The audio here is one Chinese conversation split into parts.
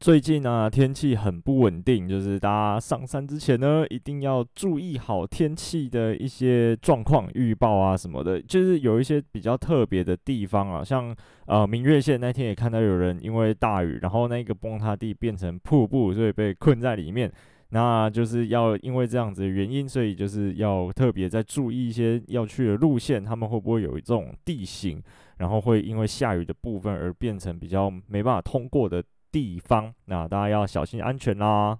最近呢、啊，天气很不稳定，就是大家上山之前呢，一定要注意好天气的一些状况预报啊什么的。就是有一些比较特别的地方啊，像呃明月线那天也看到有人因为大雨，然后那个崩塌地变成瀑布，所以被困在里面。那就是要因为这样子的原因，所以就是要特别再注意一些要去的路线，他们会不会有这种地形，然后会因为下雨的部分而变成比较没办法通过的。地方，那大家要小心安全啦。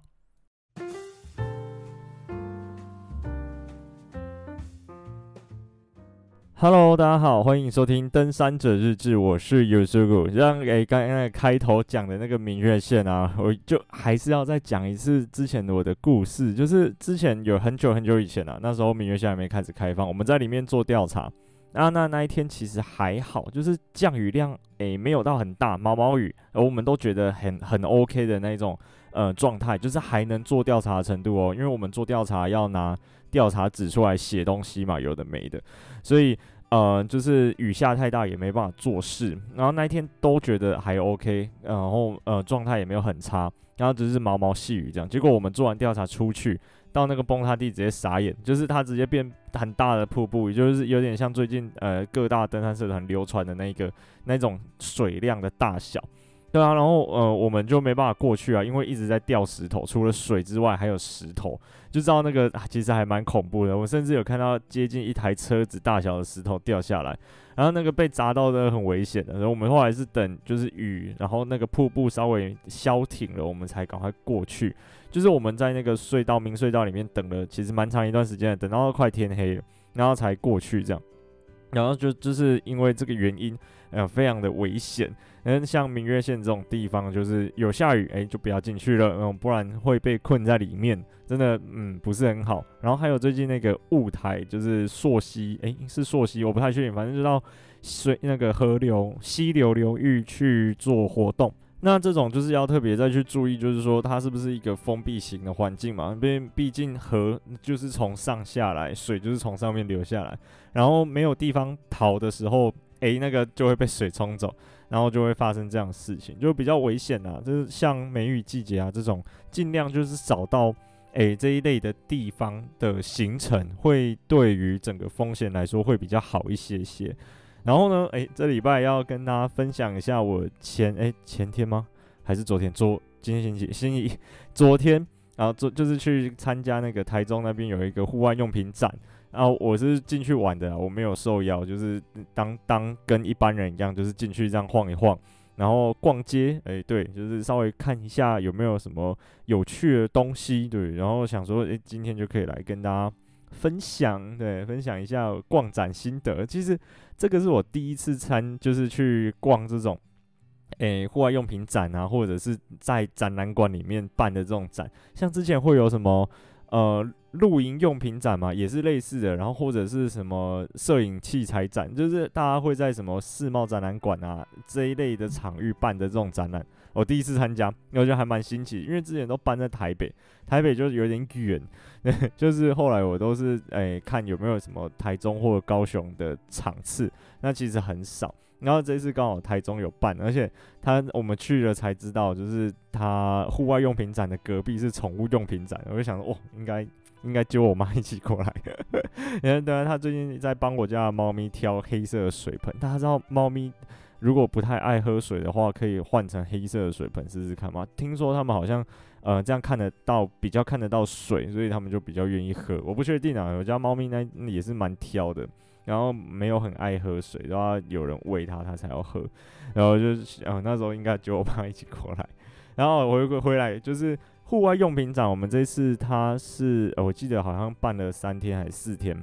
Hello，大家好，欢迎收听《登山者日志》，我是 Yusuku。像诶，刚刚开头讲的那个明月线啊，我就还是要再讲一次之前的我的故事。就是之前有很久很久以前啊，那时候明月线还没开始开放，我们在里面做调查。那，那那一天其实还好，就是降雨量诶、没有到很大，毛毛雨，而我们都觉得很很 OK 的那种呃状态，就是还能做调查程度哦。因为我们做调查要拿调查纸出来写东西嘛，有的没的，所以呃就是雨下太大也没办法做事。然后那一天都觉得还 OK，然后呃状态也没有很差，然后只是毛毛细雨这样。结果我们做完调查出去。到那个崩塌地直接傻眼，就是它直接变很大的瀑布，也就是有点像最近呃各大登山社团流传的那个那种水量的大小，对啊，然后呃我们就没办法过去啊，因为一直在掉石头，除了水之外还有石头，就知道那个其实还蛮恐怖的。我甚至有看到接近一台车子大小的石头掉下来，然后那个被砸到的很危险的。然后我们后来是等就是雨，然后那个瀑布稍微消停了，我们才赶快过去。就是我们在那个隧道，明隧道里面等了，其实蛮长一段时间，等到快天黑了，然后才过去这样。然后就就是因为这个原因，呃，非常的危险。嗯，像明月线这种地方，就是有下雨，哎，就不要进去了，嗯，不然会被困在里面，真的，嗯，不是很好。然后还有最近那个雾台，就是溯溪，哎，是溯溪，我不太确定，反正就到水那个河流溪流流域去做活动。那这种就是要特别再去注意，就是说它是不是一个封闭型的环境嘛？因为毕竟河就是从上下来，水就是从上面流下来，然后没有地方逃的时候，诶，那个就会被水冲走，然后就会发生这样的事情，就比较危险啊。就是像梅雨季节啊这种，尽量就是找到诶这一类的地方的行程，会对于整个风险来说会比较好一些些。然后呢，诶，这礼拜要跟大家分享一下我前诶前天吗？还是昨天？昨今天星期星期 昨天，然后昨就是去参加那个台中那边有一个户外用品展，然后我是进去玩的，我没有受邀，就是当当跟一般人一样，就是进去这样晃一晃，然后逛街，诶，对，就是稍微看一下有没有什么有趣的东西，对，然后想说，诶，今天就可以来跟大家。分享，对，分享一下逛展心得。其实这个是我第一次参，就是去逛这种，诶，户外用品展啊，或者是在展览馆里面办的这种展。像之前会有什么，呃，露营用品展嘛，也是类似的。然后或者是什么摄影器材展，就是大家会在什么世贸展览馆啊这一类的场域办的这种展览。我第一次参加，我觉得还蛮新奇，因为之前都搬在台北，台北就是有点远，就是后来我都是诶、看有没有什么台中或者高雄的场次，那其实很少。然后这次刚好台中有办，而且他我们去了才知道，就是他户外用品展的隔壁是宠物用品展，我就想说，哦，应该应该揪我妈一起过来。然后当然他最近在帮我家的猫咪挑黑色的水盆，大家知道猫咪。如果不太爱喝水的话，可以换成黑色的水盆试试看吗？听说他们好像，呃，这样看得到，比较看得到水，所以他们就比较愿意喝。我不确定啊，我家猫咪呢也是蛮挑的，然后没有很爱喝水，都要有人喂它，它才要喝。然后就是，呃，那时候应该就我爸一起过来，然后我回回来就是户外用品展，我们这次它是，我记得好像办了三天还是四天。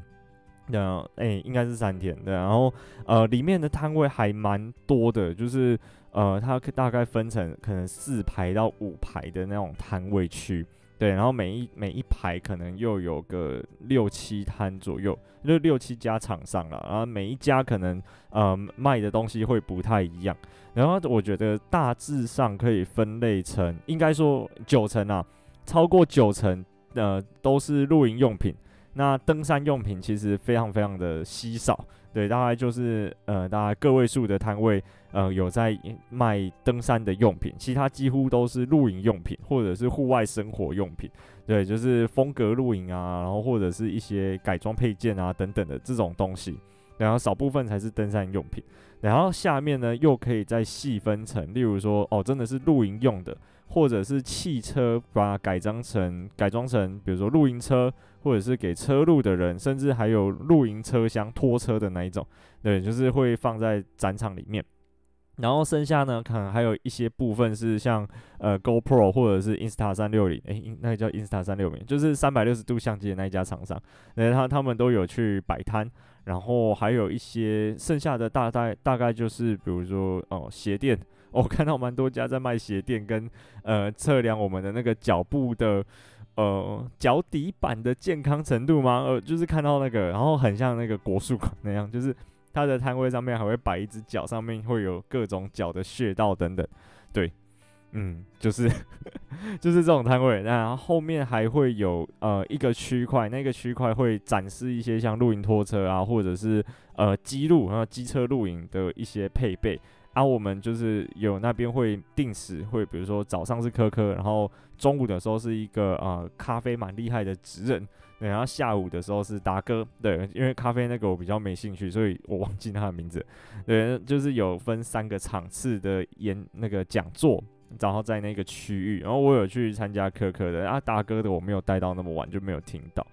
对啊，诶、应该是三天对，然后呃，里面的摊位还蛮多的，就是呃，它大概分成可能四排到五排的那种摊位区，对，然后每一每一排可能又有个六七摊左右，就六七家厂商了，然后每一家可能呃卖的东西会不太一样，然后我觉得大致上可以分类成，应该说九成啊，超过九成呃都是露营用品。那登山用品其实非常非常的稀少，对，大概就是呃，大概个位数的摊位，呃，有在卖登山的用品，其他几乎都是露营用品或者是户外生活用品，对，就是风格露营啊，然后或者是一些改装配件啊等等的这种东西，然后少部分才是登山用品，然后下面呢又可以再细分成，例如说哦，真的是露营用的。或者是汽车把它改装成改装成，比如说露营车，或者是给车路的人，甚至还有露营车厢拖车的那一种，对，就是会放在展场里面。然后剩下呢，可能还有一些部分是像呃 GoPro 或者是 Insta 三六零，诶，那个叫 Insta 三六零，就是三百六十度相机的那一家厂商，那他他们都有去摆摊。然后还有一些剩下的大概大概就是比如说哦鞋垫。我看到蛮多家在卖鞋垫，跟呃测量我们的那个脚部的呃脚底板的健康程度吗？呃，就是看到那个，然后很像那个国术馆那样，就是它的摊位上面还会摆一只脚，上面会有各种脚的穴道等等。对，嗯，就是 就是这种摊位。那后面还会有呃一个区块，那个区块会展示一些像露营拖车啊，或者是呃机路，然后机车露营的一些配备。然后、我们就是有那边会定时会，比如说早上是科科，然后中午的时候是一个呃咖啡蛮厉害的职人，对，然后下午的时候是达哥，对，因为咖啡那个我比较没兴趣，所以我忘记他的名字，对，就是有分三个场次的演那个讲座，然后在那个区域，然后我有去参加科科的，啊达哥的我没有待到那么晚，就没有听到，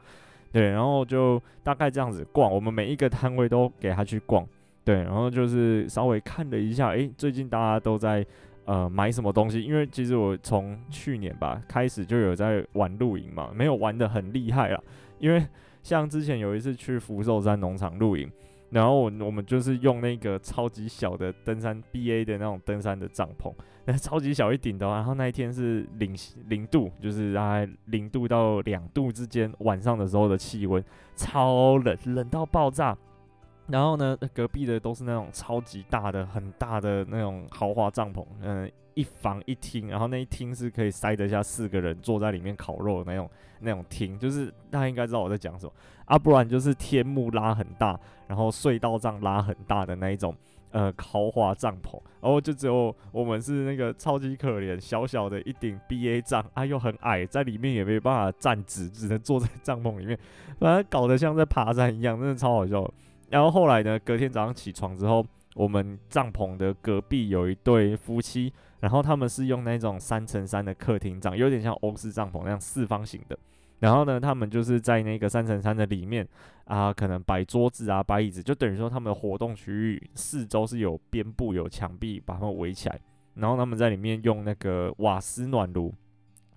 对，然后就大概这样子逛，我们每一个摊位都给他去逛。对，然后就是稍微看了一下，诶，最近大家都在呃买什么东西？因为其实我从去年吧开始就有在玩露营嘛，没有玩得很厉害啦。因为像之前有一次去福寿山农场露营，然后我我们就是用那个超级小的登山 BA 的那种登山的帐篷，那超级小一顶的，然后那一天是零零度，就是大概零度到两度之间，晚上的时候的气温超冷，冷到爆炸。然后呢，隔壁的都是那种超级大的、很大的那种豪华帐篷，嗯，一房一厅，然后那一厅是可以塞得下四个人坐在里面烤肉的那种那种厅，就是大家应该知道我在讲什么啊，不然就是天幕拉很大，然后隧道帐拉很大的那一种，呃，豪华帐篷，然后就只有我们是那个超级可怜，小小的一顶 BA 帐啊，又很矮，在里面也没办法站直，只能坐在帐篷里面，反正搞得像在爬山一样，真的超好笑。然后后来呢，隔天早上起床之后，我们帐篷的隔壁有一对夫妻，然后他们是用那种三乘三的客厅帐，有点像欧式帐篷那样四方形的。然后呢，他们就是在那个三乘三的里面啊，可能摆桌子啊，摆椅子，就等于说他们的活动区域四周是有边布、有墙壁把他们围起来，然后他们在里面用那个瓦斯暖炉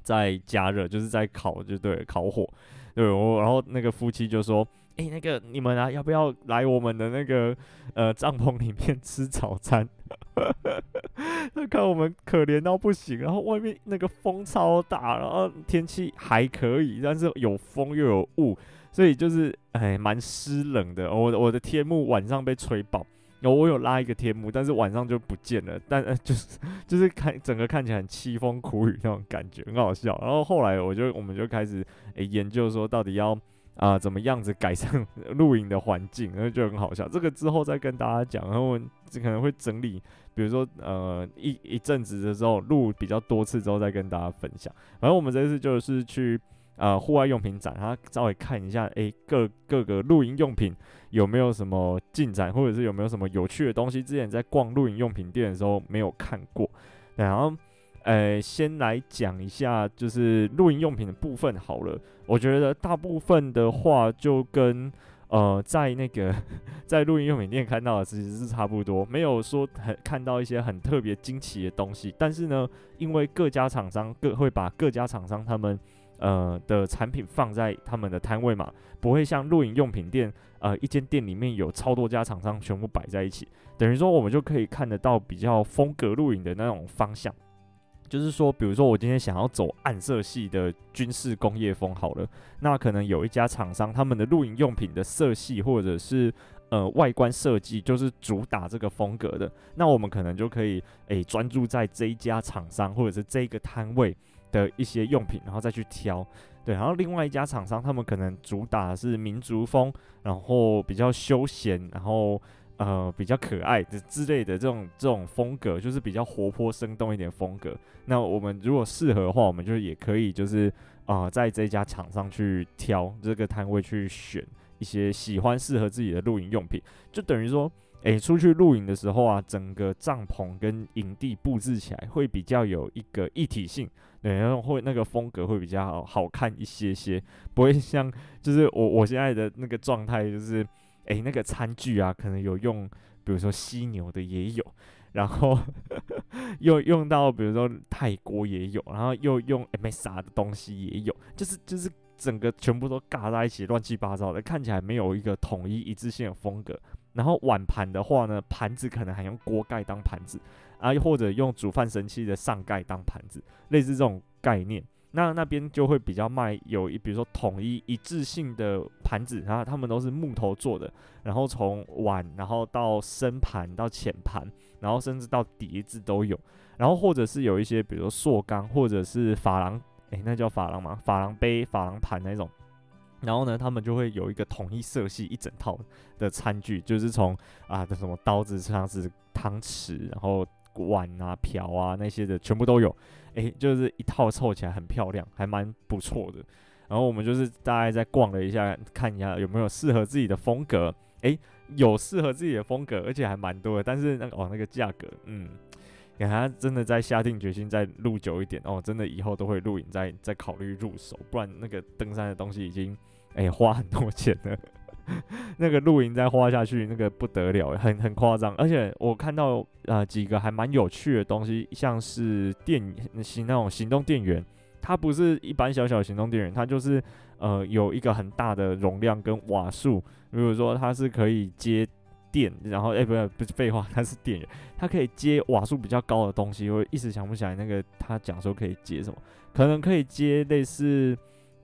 在加热，就是在烤，就对，烤火。对，我然后那个夫妻就说：“哎、那个你们啊，要不要来我们的那个呃帐篷里面吃早餐？” 他看我们可怜到不行，然后外面那个风超大，然后天气还可以，但是有风又有雾，所以就是哎蛮湿冷的。我我的天幕晚上被吹爆，然后我有拉一个天幕，但是晚上就不见了。但呃 就是就是看整个看起来很凄风苦雨那种感觉，很好笑。然后后来我就我们就开始。诶，研究说到底要啊、怎么样子改善 露营的环境，然后就很好笑。这个之后再跟大家讲，然后这可能会整理，比如说呃一一阵子的时候录比较多次之后再跟大家分享。反正我们这次就是去呃户外用品展，然后稍微看一下，诶各各个露营用品有没有什么进展，或者是有没有什么有趣的东西，之前在逛露营用品店的时候没有看过，然后。呃，先来讲一下，就是露营用品的部分好了。我觉得大部分的话，就跟呃，在那个在露营用品店看到的其实是差不多，没有说很看到一些很特别惊奇的东西。但是呢，因为各家厂商各会把各家厂商他们呃的产品放在他们的摊位嘛，不会像露营用品店呃一间店里面有超多家厂商全部摆在一起，等于说我们就可以看得到比较风格露营的那种方向。就是说，比如说我今天想要走暗色系的军事工业风好了，那可能有一家厂商他们的露营用品的色系或者是呃外观设计就是主打这个风格的，那我们可能就可以诶专注在这一家厂商或者是这个摊位的一些用品，然后再去挑。对，然后另外一家厂商他们可能主打是民族风，然后比较休闲，然后。呃，比较可爱的之类的这种这种风格，就是比较活泼生动一点风格。那我们如果适合的话，我们就也可以就是啊、在这家厂商去挑这个摊位去选一些喜欢适合自己的露营用品，就等于说，诶，出去露营的时候啊，整个帐篷跟营地布置起来会比较有一个一体性，对，然后会那个风格会比较好，好看一些些，不会像就是我我现在的那个状态就是。诶、那个餐具啊，可能有用，比如说犀牛的也有，然后 又用到比如说泰国也有，然后又用 MSR 的东西也有，就是就是整个全部都尬在一起，乱七八糟的，看起来没有一个统一一致性的风格。然后碗盘的话呢，盘子可能还用锅盖当盘子，啊，或者用煮饭神器的上盖当盘子，类似这种概念。那那边就会比较卖有一，比如说统一一致性的盘子，然后他们都是木头做的，然后从碗，然后到深盘到浅盘，然后甚至到碟子都有，然后或者是有一些，比如说塑钢或者是珐琅，诶，那叫珐琅吗？珐琅杯、珐琅盘那种，然后呢，他们就会有一个统一色系一整套的餐具，就是从啊的什么刀子、叉子、汤匙，然后。碗啊、瓢啊那些的全部都有，诶、就是一套凑起来很漂亮，还蛮不错的。然后我们就是大概在逛了一下，看一下有没有适合自己的风格。诶、有适合自己的风格，而且还蛮多的。但是那个哦，那个价格，嗯，给他真的在下定决心再录久一点哦，真的以后都会录影再再考虑入手，不然那个登山的东西已经诶、花很多钱了。那个露营再花下去，那个不得了，很很夸张。而且我看到呃几个还蛮有趣的东西，像是电行那种行动电源，它不是一般小小的行动电源，它就是呃有一个很大的容量跟瓦数。比如说它是可以接电，然后哎、不不是废话，它是电源，它可以接瓦数比较高的东西。我一时想不起来那个他讲说可以接什么，可能可以接类似。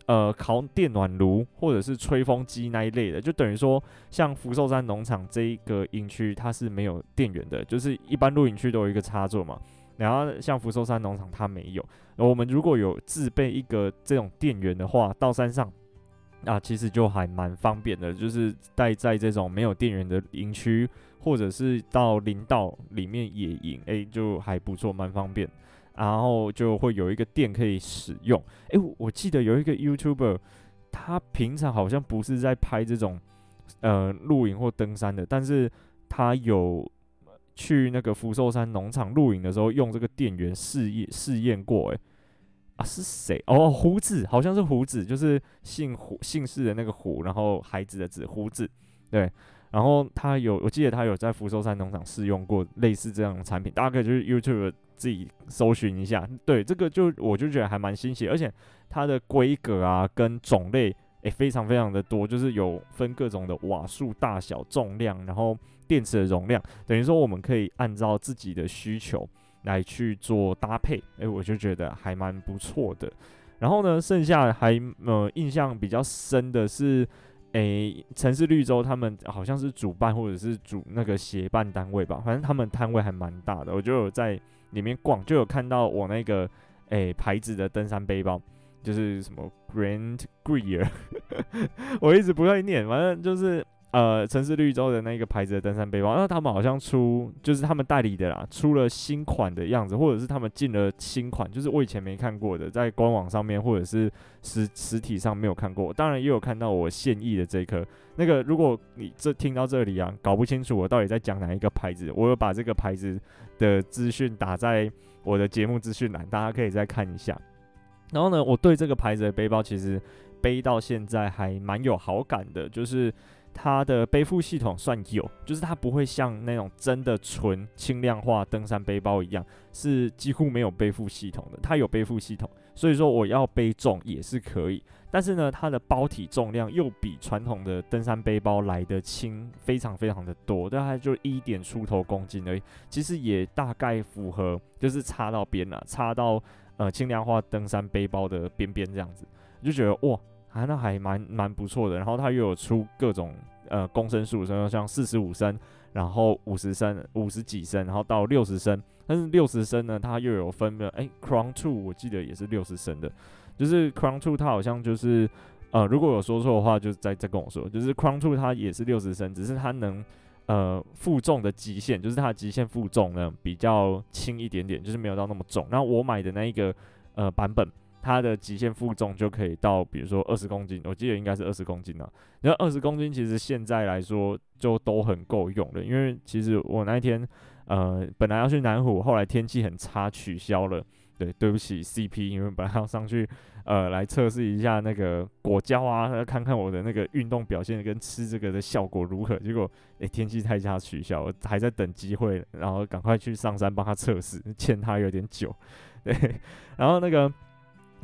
呃，烤电暖炉或者是吹风机那一类的，就等于说，像福寿山农场这一个营区，它是没有电源的，就是一般露营区都有一个插座嘛。然后像福寿山农场它没有，我们如果有自备一个这种电源的话，到山上啊，其实就还蛮方便的，就是待在这种没有电源的营区，或者是到林道里面野营，哎、就还不错，蛮方便。然后就会有一个电可以使用。诶，我我记得有一个 YouTuber，他平常好像不是在拍这种呃露营或登山的，但是他有去那个福寿山农场露营的时候，用这个电源试验试验过。诶，啊是谁？哦，胡子，好像是胡子，就是姓胡姓氏的那个胡，然后孩子的子，胡子。对，然后他有，我记得他有在福寿山农场试用过类似这样的产品，大概就是 YouTube。自己搜寻一下，对这个就我就觉得还蛮新奇，而且它的规格啊跟种类诶、欸、非常非常的多，就是有分各种的瓦数大小、重量，然后电池的容量，等于说我们可以按照自己的需求来去做搭配，诶、我就觉得还蛮不错的。然后呢，剩下还呃印象比较深的是，诶、城市绿洲他们好像是主办或者是主那个协办单位吧，反正他们摊位还蛮大的，我就有在。里面逛就有看到我那个诶、牌子的登山背包，就是什么 Grand Greer，我一直不会念，反正就是呃城市绿洲的那个牌子的登山背包。那他们好像出就是他们代理的啦，出了新款的样子，或者是他们进了新款，就是我以前没看过的，在官网上面或者是实实体上没有看过。当然也有看到我现役的这一颗。那个如果你这听到这里啊，搞不清楚我到底在讲哪一个牌子，我有把这个牌子。的资讯打在我的节目资讯栏，大家可以再看一下。然后呢，我对这个牌子的背包其实背到现在还蛮有好感的，就是它的背负系统算有，就是它不会像那种真的纯轻量化登山背包一样，是几乎没有背负系统的。它有背负系统，所以说我要背重也是可以。但是呢，它的包体重量又比传统的登山背包来得轻，非常非常的多，大概就一点出头公斤而已。其实也大概符合，就是插到边了，插到呃轻量化登山背包的边边这样子，就觉得哇，啊那还蛮蛮不错的。然后它又有出各种呃公升数，升像四十五升，然后五十升、五十几升，然后到六十升。但是六十升呢，它又有分的，哎，Crown Two 我记得也是六十升的，就是 Crown Two 它好像就是呃，如果有说错的话，就再再跟我说，就是 Crown Two 它也是六十升，只是它能呃负重的极限，就是它的极限负重呢比较轻一点点，就是没有到那么重。然后我买的那一个呃版本。它的极限负重就可以到，比如说二十公斤，我记得应该是二十公斤了。然后二十公斤其实现在来说就都很够用了，因为其实我那一天呃本来要去南湖，后来天气很差取消了。对，对不起 CP，因为本来要上去呃来测试一下那个果胶啊，看看我的那个运动表现跟吃这个的效果如何。结果诶天气太差取消，我还在等机会，然后赶快去上山帮他测试，欠他有点久。对，然后那个。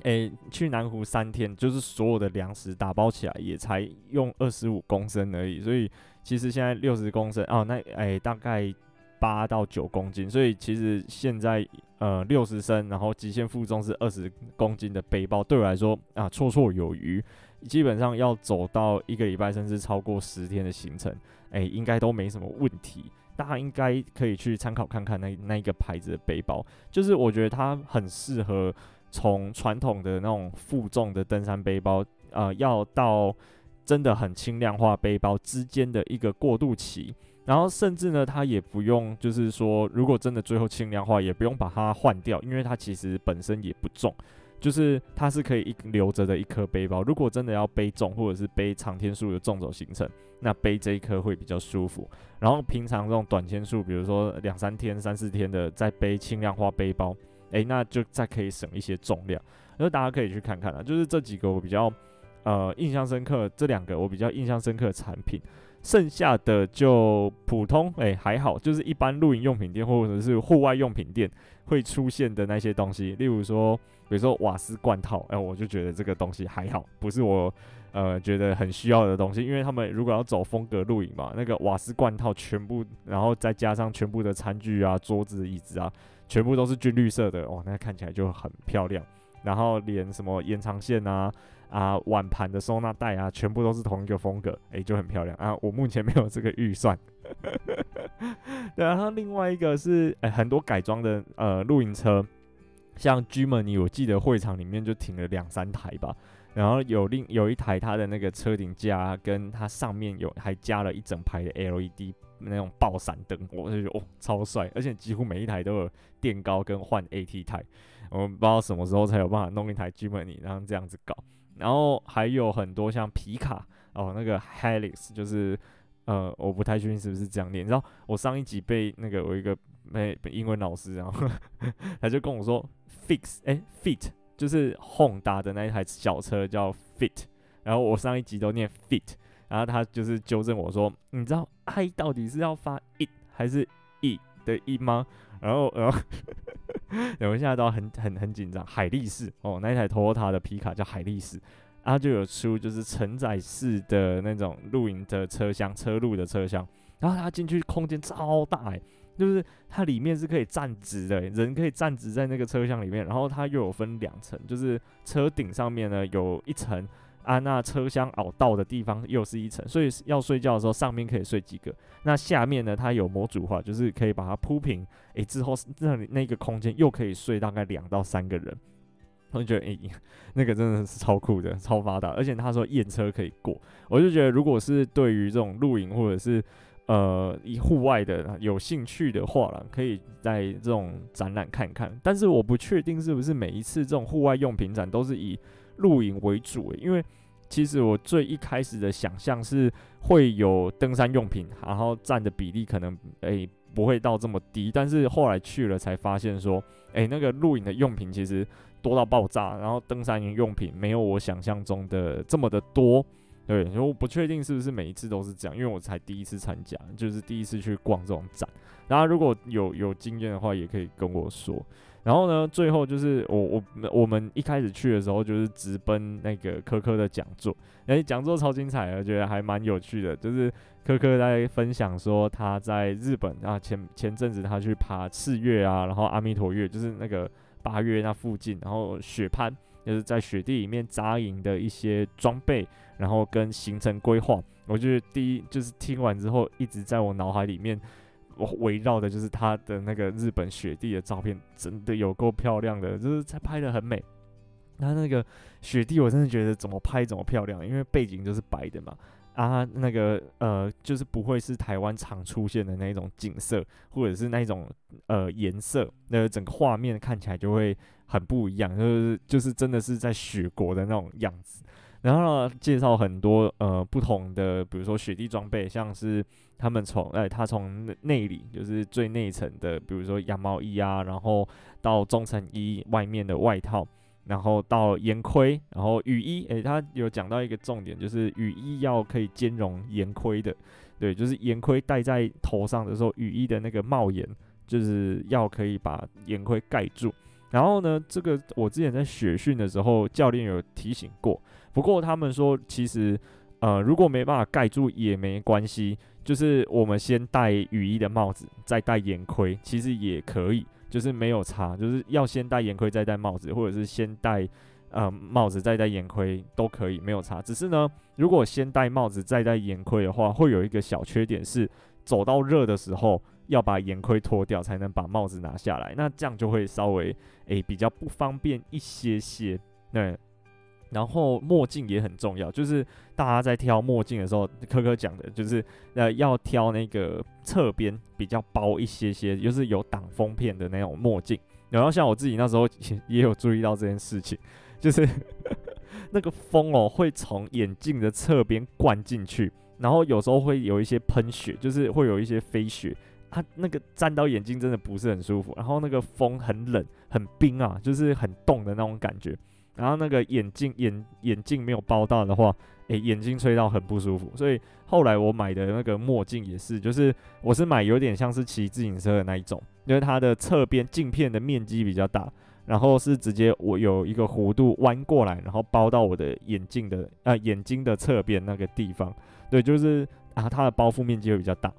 诶、去南湖三天，就是所有的粮食打包起来也才用二十五公升而已，所以其实现在六十公升哦，那诶、大概八到九公斤，所以其实现在呃六十升，然后极限负重是二十公斤的背包，对我来说啊绰绰有余，基本上要走到一个礼拜甚至超过十天的行程，诶、应该都没什么问题，大家应该可以去参考看看那那一个牌子的背包，就是我觉得它很适合。从传统的那种负重的登山背包，呃，要到真的很轻量化背包之间的一个过渡期，然后甚至呢，它也不用，就是说，如果真的最后轻量化，也不用把它换掉，因为它其实本身也不重，就是它是可以一留着的一颗背包。如果真的要背重，或者是背长天数的重走行程，那背这一颗会比较舒服。然后平常这种短天数，比如说两三天、三四天的，再背轻量化背包。诶、那就再可以省一些重量，所以大家可以去看看啊。就是这几个我比较呃印象深刻，这两个我比较印象深刻的产品，剩下的就普通，诶、还好，就是一般露营用品店或者是户外用品店会出现的那些东西，例如说，比如说瓦斯罐套，哎、欸，我就觉得这个东西还好，不是我呃觉得很需要的东西，因为他们如果要走风格露营嘛，那个瓦斯罐套全部，然后再加上全部的餐具啊、桌子、椅子啊。全部都是军绿色的哦，那看起来就很漂亮。然后连什么延长线啊、啊碗盘的收纳袋啊，全部都是同一个风格，诶，就很漂亮啊。我目前没有这个预算。然后另外一个是，诶，很多改装的呃露营车，像 Germany，我记得会场里面就停了两三台吧。然后有另有一台，它的那个车顶架跟它上面有还加了一整排的 LED 那种爆闪灯，我就觉得哦超帅，而且几乎每一台都有垫高跟换 AT 台，我们不知道什么时候才有办法弄一台 Gemini，然后这样子搞。然后还有很多像皮卡哦，那个 Helix 就是呃我不太确定是不是这样念，你知道我上一集被那个我一个没英文老师，然后 他就跟我说 Fix 哎 Fit。就是 Honda 的那一台小车叫 Fit，然后我上一集都念 Fit，然后他就是纠正我说，你知道 I 到底是要发 I 还是 e 的 e 吗？然后然后 我们现在都很很很紧张。海力士哦，那一台 Toyota 的皮卡叫海力士，然后就有出就是承载式的那种露营的车厢，车路的车厢，然后它进去空间超大哎。就是它里面是可以站直的，人可以站直在那个车厢里面，然后它又有分两层，就是车顶上面呢有一层，啊，那车厢凹道的地方又是一层，所以要睡觉的时候上面可以睡几个，那下面呢它有模组化，就是可以把它铺平，诶、之后那里那个空间又可以睡大概两到三个人，我就觉得诶、那个真的是超酷的，超发达，而且他说验车可以过，我就觉得如果是对于这种露营或者是呃，以户外的有兴趣的话啦，可以在这种展览看看。但是我不确定是不是每一次这种户外用品展都是以露营为主，因为其实我最一开始的想象是会有登山用品，然后占的比例可能诶、不会到这么低。但是后来去了才发现说，诶、那个露营的用品其实多到爆炸，然后登山用品没有我想象中的这么的多。对，因为我不确定是不是每一次都是这样，因为我才第一次参加，就是第一次去逛这种展。大家如果有有经验的话，也可以跟我说。然后呢，最后就是我我我们一开始去的时候，就是直奔那个科科的讲座。诶，讲座超精彩的，我觉得还蛮有趣的。就是科科在分享说他在日本啊，前前阵子他去爬赤岳啊，然后阿弥陀岳，就是那个八月那附近，然后雪攀。就是在雪地里面扎营的一些装备，然后跟行程规划。我觉得第一就是听完之后，一直在我脑海里面我围绕的就是他的那个日本雪地的照片，真的有够漂亮的，就是他拍得很美。他那个雪地，我真的觉得怎么拍怎么漂亮，因为背景就是白的嘛。啊，那个呃，就是不会是台湾常出现的那种景色，或者是那种呃颜色，那整个画面看起来就会很不一样，就是就是真的是在雪国的那种样子。然后呢，介绍很多呃不同的，比如说雪地装备，像是他们从哎他从内里就是最内层的，比如说羊毛衣啊，然后到中层衣外面的外套。然后到岩盔，然后雨衣，诶，他有讲到一个重点，就是雨衣要可以兼容岩盔的，对，就是岩盔戴在头上的时候，雨衣的那个帽檐就是要可以把岩盔盖住。然后呢，这个我之前在雪训的时候，教练有提醒过，不过他们说其实，呃，如果没办法盖住也没关系，就是我们先戴雨衣的帽子，再戴眼盔，其实也可以。就是没有差，就是要先戴眼盔再戴帽子，或者是先戴呃帽子再戴眼盔都可以，没有差。只是呢，如果先戴帽子再戴眼盔的话，会有一个小缺点是，走到热的时候要把眼盔脱掉才能把帽子拿下来，那这样就会稍微诶、比较不方便一些些。对。然后墨镜也很重要，就是大家在挑墨镜的时候，科科讲的就是呃要挑那个侧边比较薄一些些，就是有挡风片的那种墨镜。然后像我自己那时候也也有注意到这件事情，就是 那个风哦会从眼镜的侧边灌进去，然后有时候会有一些喷雪，就是会有一些飞雪，它那个沾到眼睛真的不是很舒服。然后那个风很冷很冰啊，就是很冻的那种感觉。然后那个眼镜眼眼镜没有包到的话，诶，眼睛吹到很不舒服。所以后来我买的那个墨镜也是，就是我是买有点像是骑自行车的那一种，因为它的侧边镜片的面积比较大，然后是直接我有一个弧度弯过来，然后包到我的眼镜的呃眼睛的侧边那个地方。对，就是啊，它的包覆面积会比较大。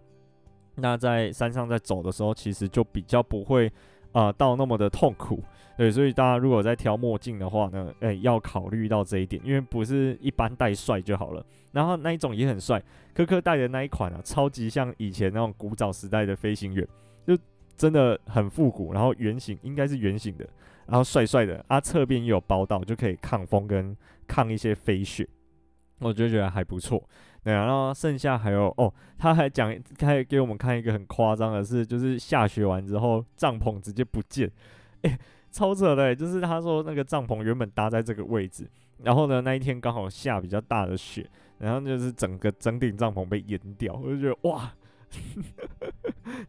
那在山上在走的时候，其实就比较不会啊、到那么的痛苦。对，所以大家如果在挑墨镜的话呢，诶，要考虑到这一点，因为不是一般戴帅就好了。然后那一种也很帅，科科戴的那一款啊，超级像以前那种古早时代的飞行员，就真的很复古。然后圆形应该是圆形的，然后帅帅的，啊，侧边也有包到，就可以抗风跟抗一些飞雪，我就觉得还不错。对啊，然后剩下还有哦，他还讲，他还给我们看一个很夸张的事，就是下雪完之后帐篷直接不见，诶。超扯的，就是他说那个帐篷原本搭在这个位置，然后呢那一天刚好下比较大的雪，然后就是整个整顶帐篷被淹掉，我就觉得哇，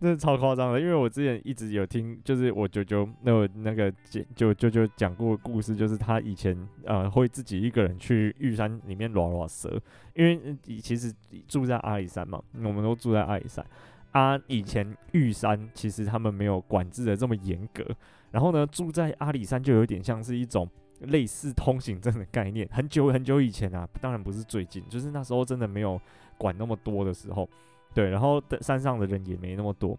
真的超夸张的。因为我之前一直有听，就是我舅舅那那个舅舅舅讲过故事，就是他以前呃会自己一个人去玉山里面拉拉蛇，因为其实住在阿里山嘛，我们都住在阿里山啊，以前玉山其实他们没有管制的这么严格。然后呢，住在阿里山就有点像是一种类似通行证的概念。很久很久以前啊，当然不是最近，就是那时候真的没有管那么多的时候，对。然后山上的人也没那么多，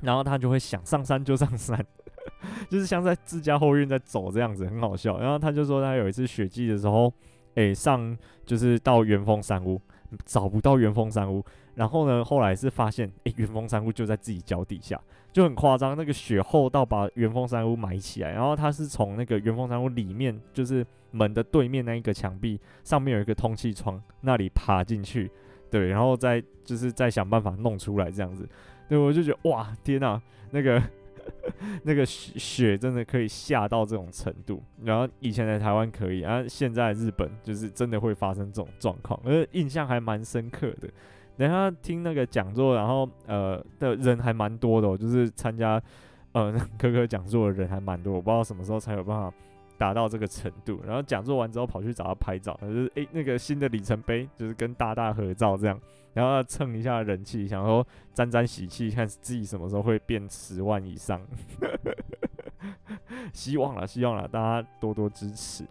然后他就会想上山就上山，就是像在自家后院在走这样子，很好笑。然后他就说他有一次雪季的时候，诶，上就是到元丰山屋，找不到元丰山屋。然后呢，后来是发现，诶，元丰山屋就在自己脚底下。就很夸张，那个雪厚到把元丰山屋埋起来，然后他是从那个元丰山屋里面，就是门的对面那一个墙壁上面有一个通气窗，那里爬进去，对，然后再就是再想办法弄出来这样子，对，我就觉得哇，天哪，那个 那个雪雪真的可以下到这种程度，然后以前在台湾可以，然后现在日本就是真的会发生这种状况，而印象还蛮深刻的。等下听那个讲座，然后呃的人还蛮多的，就是参加呃科科讲座的人还蛮多，我不知道什么时候才有办法达到这个程度。然后讲座完之后跑去找他拍照，就是诶、那个新的里程碑，就是跟大大合照这样，然后蹭一下人气，想说沾沾喜气，看自己什么时候会变十万以上。希望了，希望了，大家多多支持。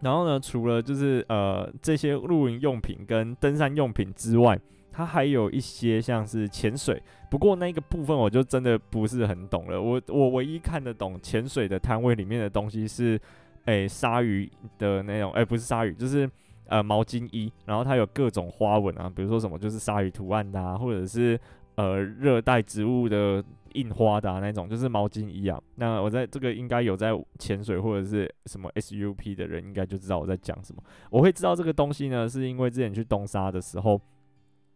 然后呢，除了就是呃这些露营用品跟登山用品之外，它还有一些像是潜水，不过那个部分我就真的不是很懂了。我我唯一看得懂潜水的摊位里面的东西是，诶鲨鱼的那种，诶不是鲨鱼，就是呃毛巾衣，然后它有各种花纹啊，比如说什么就是鲨鱼图案的啊，或者是呃热带植物的。印花的、那种就是毛巾衣啊，那我在这个应该有在潜水或者是什么 SUP 的人应该就知道我在讲什么。我会知道这个东西呢，是因为之前去东沙的时候，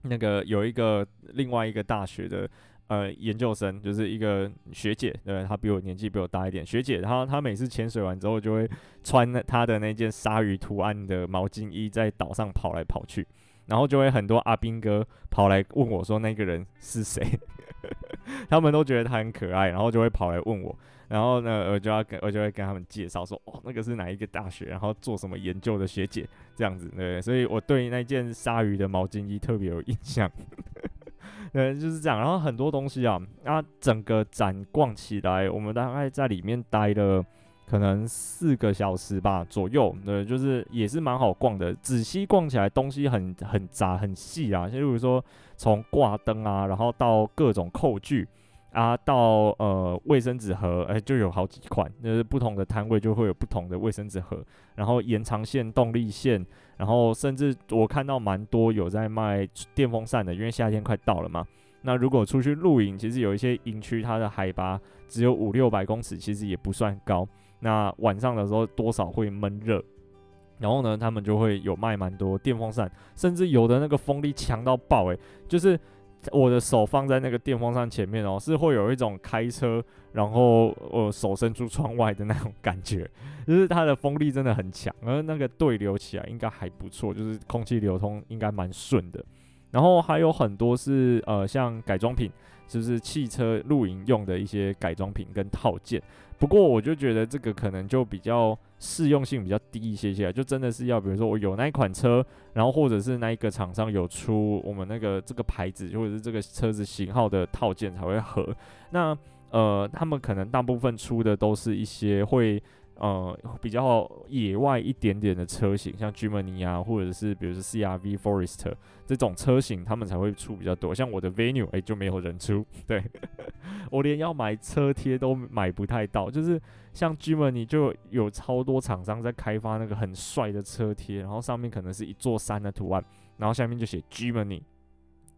那个有一个另外一个大学的呃研究生，就是一个学姐，对，她比我年纪比我大一点，学姐，她她每次潜水完之后就会穿她的那件鲨鱼图案的毛巾衣在岛上跑来跑去，然后就会很多阿兵哥跑来问我说那个人是谁。他们都觉得他很可爱，然后就会跑来问我，然后呢，我就要跟我就会跟他们介绍说，哦，那个是哪一个大学，然后做什么研究的学姐这样子，对，所以我对那件鲨鱼的毛巾衣特别有印象，对，就是这样。然后很多东西啊，那，整个展逛起来，我们大概在里面待了可能四个小时吧左右，对，就是也是蛮好逛的。仔细逛起来，东西很很杂很细啊，就比如说。从挂灯啊，然后到各种扣具啊，到呃卫生纸盒，哎，就有好几款，就是不同的摊位就会有不同的卫生纸盒，然后延长线、动力线，然后甚至我看到蛮多有在卖电风扇的，因为夏天快到了嘛。那如果出去露营，其实有一些营区它的海拔只有五六百公尺，其实也不算高。那晚上的时候多少会闷热。然后呢，他们就会有卖蛮多电风扇，甚至有的那个风力强到爆，诶，就是我的手放在那个电风扇前面哦，是会有一种开车，然后呃手伸出窗外的那种感觉，就是它的风力真的很强，而那个对流起来应该还不错，就是空气流通应该蛮顺的。然后还有很多是呃像改装品，就是汽车露营用的一些改装品跟套件。不过我就觉得这个可能就比较适用性比较低一些些，就真的是要比如说我有那一款车，然后或者是那一个厂商有出我们那个这个牌子或者是这个车子型号的套件才会合。那呃，他们可能大部分出的都是一些会。呃，比较野外一点点的车型，像 Jimny 啊，或者是比如说 CRV Forester 这种车型，他们才会出比较多。像我的 Venue，哎，就没有人出。对，我连要买车贴都买不太到。就是像 Jimny 就有超多厂商在开发那个很帅的车贴，然后上面可能是一座山的图案，然后下面就写 Jimny。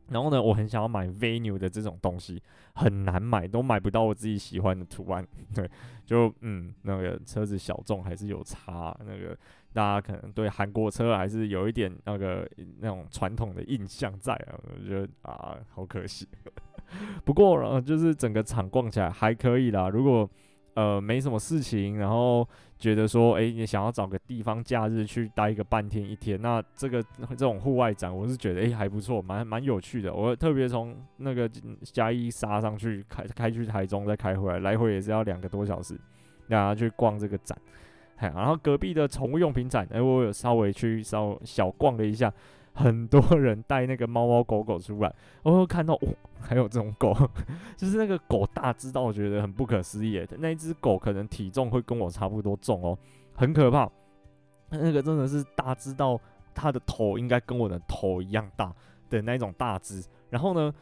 然后呢，我很想要买 Venue 的这种东西，很难买，都买不到我自己喜欢的图案。对，就嗯，那个车子小众还是有差。那个大家可能对韩国车还是有一点那个那种传统的印象在啊。我觉得啊，好可惜。不过呃，就是整个场逛起来还可以啦。如果呃，没什么事情，然后觉得说，哎，你想要找个地方假日去待个半天一天，那这个这种户外展，我是觉得，哎，还不错，蛮蛮有趣的。我特别从那个嘉义杀上去，开开去台中，再开回来，来回也是要两个多小时，然后去逛这个展。然后隔壁的宠物用品展，哎，我有稍微去稍小逛了一下。很多人带那个猫猫狗狗出来，我会看到哦，还有这种狗，就是那个狗大只到我觉得很不可思议。那一只狗可能体重会跟我差不多重哦，很可怕。那个真的是大只到它的头应该跟我的头一样大的那种大只。然后呢，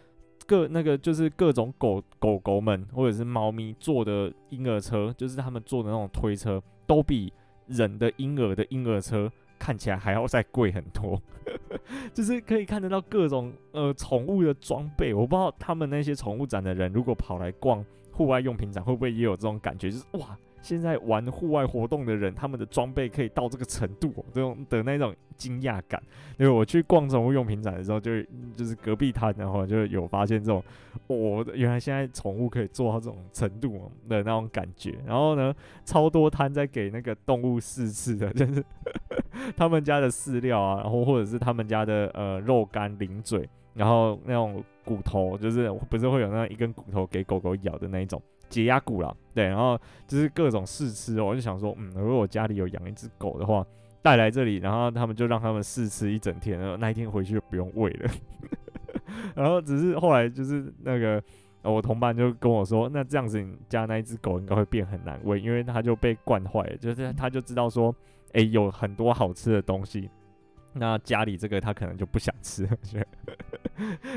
各那个就是各种狗狗狗们或者是猫咪坐的婴儿车，就是他们坐的那种推车，都比人的婴儿的婴儿车。看起来还要再贵很多，就是可以看得到各种呃宠物的装备。我不知道他们那些宠物展的人，如果跑来逛户外用品展，会不会也有这种感觉？就是哇。现在玩户外活动的人，他们的装备可以到这个程度，这种的那种惊讶感。因为我去逛宠物用品展的时候，就就是隔壁摊，然后就有发现这种，哦，原来现在宠物可以做到这种程度的那种感觉。然后呢，超多摊在给那个动物试吃的，就是他们家的饲料啊，然后或者是他们家的呃肉干、零嘴，然后那种骨头，就是不是会有那一根骨头给狗狗咬的那一种。解压骨了，对，然后就是各种试吃，我就想说，嗯，如果我家里有养一只狗的话，带来这里，然后他们就让他们试吃一整天，然后那一天回去就不用喂了。然后只是后来就是那个我同伴就跟我说，那这样子你家那一只狗应该会变很难喂，因为它就被惯坏了，就是他就知道说，哎，有很多好吃的东西。那家里这个他可能就不想吃，我觉得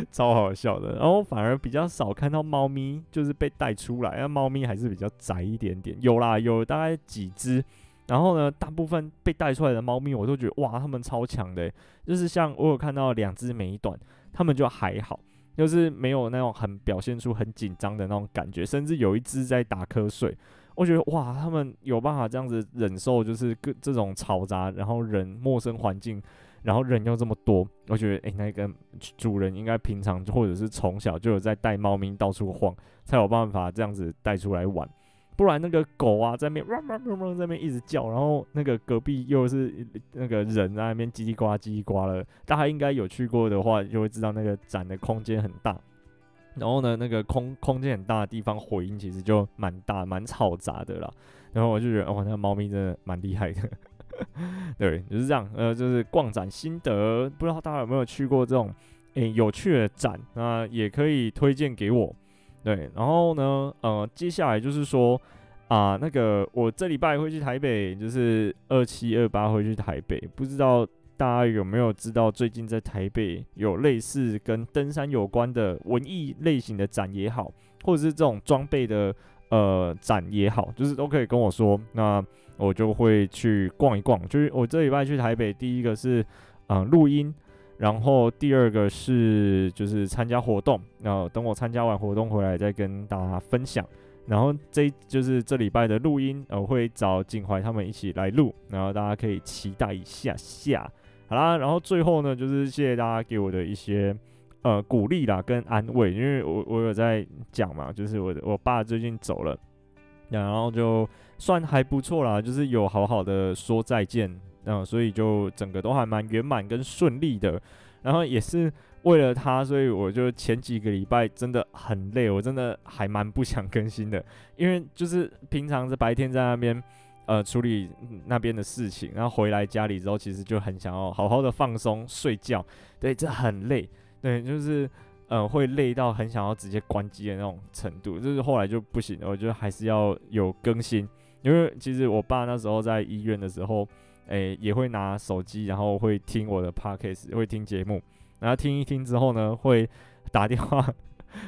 超好笑的。然后反而比较少看到猫咪就是被带出来，那猫咪还是比较宅一点点。有啦，有大概几只，然后呢，大部分被带出来的猫咪，我都觉得哇，它们超强的，就是像我有看到两只美短，它们就还好，就是没有那种很表现出很紧张的那种感觉，甚至有一只在打瞌睡。我觉得哇，他们有办法这样子忍受，就是各这种嘈杂，然后人陌生环境，然后人又这么多，我觉得诶，那个主人应该平常或者是从小就有在带猫咪到处晃，才有办法这样子带出来玩。不然那个狗啊，在那边汪汪汪汪在那边一直叫，然后那个隔壁又是那个人在那边叽里呱叽里呱了。大家应该有去过的话，就会知道那个展的空间很大。然后呢，那个空空间很大的地方，回音其实就蛮大、蛮嘈杂的啦。然后我就觉得，哦，那个猫咪真的蛮厉害的。对，就是这样。呃，就是逛展心得，不知道大家有没有去过这种诶有趣的展？那也可以推荐给我。对，然后呢，呃，接下来就是说啊、那个我这礼拜会去台北，就是二七二八会去台北，不知道大家有没有知道，最近在台北有类似跟登山有关的文艺类型的展也好，或者是这种装备的呃展也好，就是都可以跟我说，那我就会去逛一逛。就是我这礼拜去台北，第一个是嗯、录音。然后第二个是就是参加活动，然后等我参加完活动回来再跟大家分享。然后这就是这礼拜的录音，我会找景怀他们一起来录，然后大家可以期待一下下。好啦，然后最后呢，就是谢谢大家给我的一些呃鼓励啦跟安慰，因为我我有在讲嘛，就是我我爸最近走了，然后就算还不错啦，就是有好好的说再见。嗯，所以就整个都还蛮圆满跟顺利的，然后也是为了他，所以我就前几个礼拜真的很累，我真的还蛮不想更新的，因为就是平常是白天在那边呃处理那边的事情，然后回来家里之后，其实就很想要好好的放松睡觉，对，这很累，对，就是呃会累到很想要直接关机的那种程度，就是后来就不行了，我觉得还是要有更新，因为其实我爸那时候在医院的时候。诶、也会拿手机，然后会听我的 podcast，会听节目，然后听一听之后呢，会打电话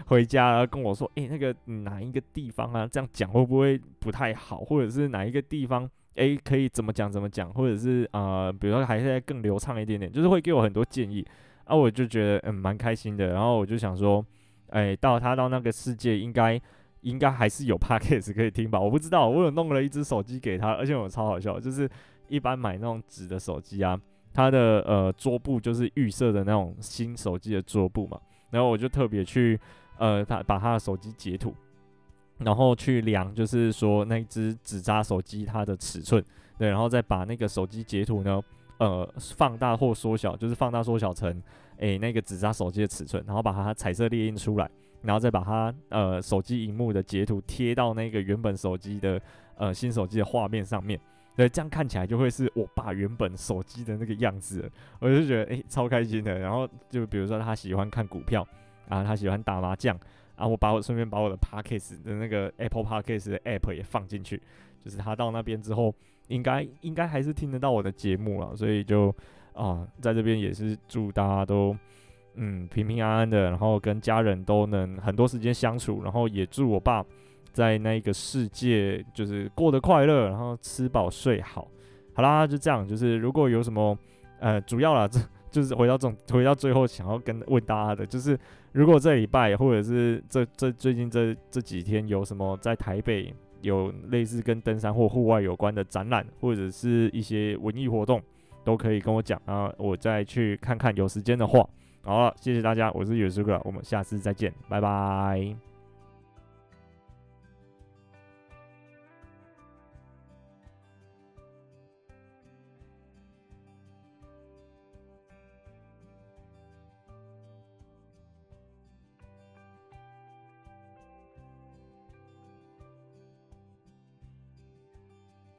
回家，然后跟我说，诶、那个哪一个地方啊，这样讲会不会不太好？或者是哪一个地方，诶、可以怎么讲怎么讲？或者是啊、呃，比如说还是更流畅一点点，就是会给我很多建议，啊，我就觉得嗯蛮开心的。然后我就想说，诶、到他到那个世界，应该应该还是有 podcast 可以听吧？我不知道，我有弄了一只手机给他，而且我超好笑，就是。一般买那种纸的手机啊，它的呃桌布就是预设的那种新手机的桌布嘛，然后我就特别去呃把把他的手机截图，然后去量，就是说那只纸扎手机它的尺寸，对，然后再把那个手机截图呢，呃放大或缩小，就是放大缩小成诶、那个纸扎手机的尺寸，然后把它彩色列印出来，然后再把它呃手机荧幕的截图贴到那个原本手机的呃新手机的画面上面。对，这样看起来就会是我爸原本手机的那个样子，我就觉得诶、超开心的。然后就比如说他喜欢看股票啊，他喜欢打麻将啊，我把我顺便把我的 Parkes 的那个 Apple Parkes 的 App 也放进去，就是他到那边之后，应该应该还是听得到我的节目了。所以就啊，在这边也是祝大家都嗯平平安安的，然后跟家人都能很多时间相处，然后也祝我爸。在那个世界，就是过得快乐，然后吃饱睡好，好啦，就这样。就是如果有什么，呃，主要啦，这就是回到这种，回到最后想要跟问大家的，就是如果这礼拜或者是这这最近这这几天有什么在台北有类似跟登山或户外有关的展览，或者是一些文艺活动，都可以跟我讲啊，我再去看看，有时间的话。好了，谢谢大家，我是有舒哥，我们下次再见，拜拜。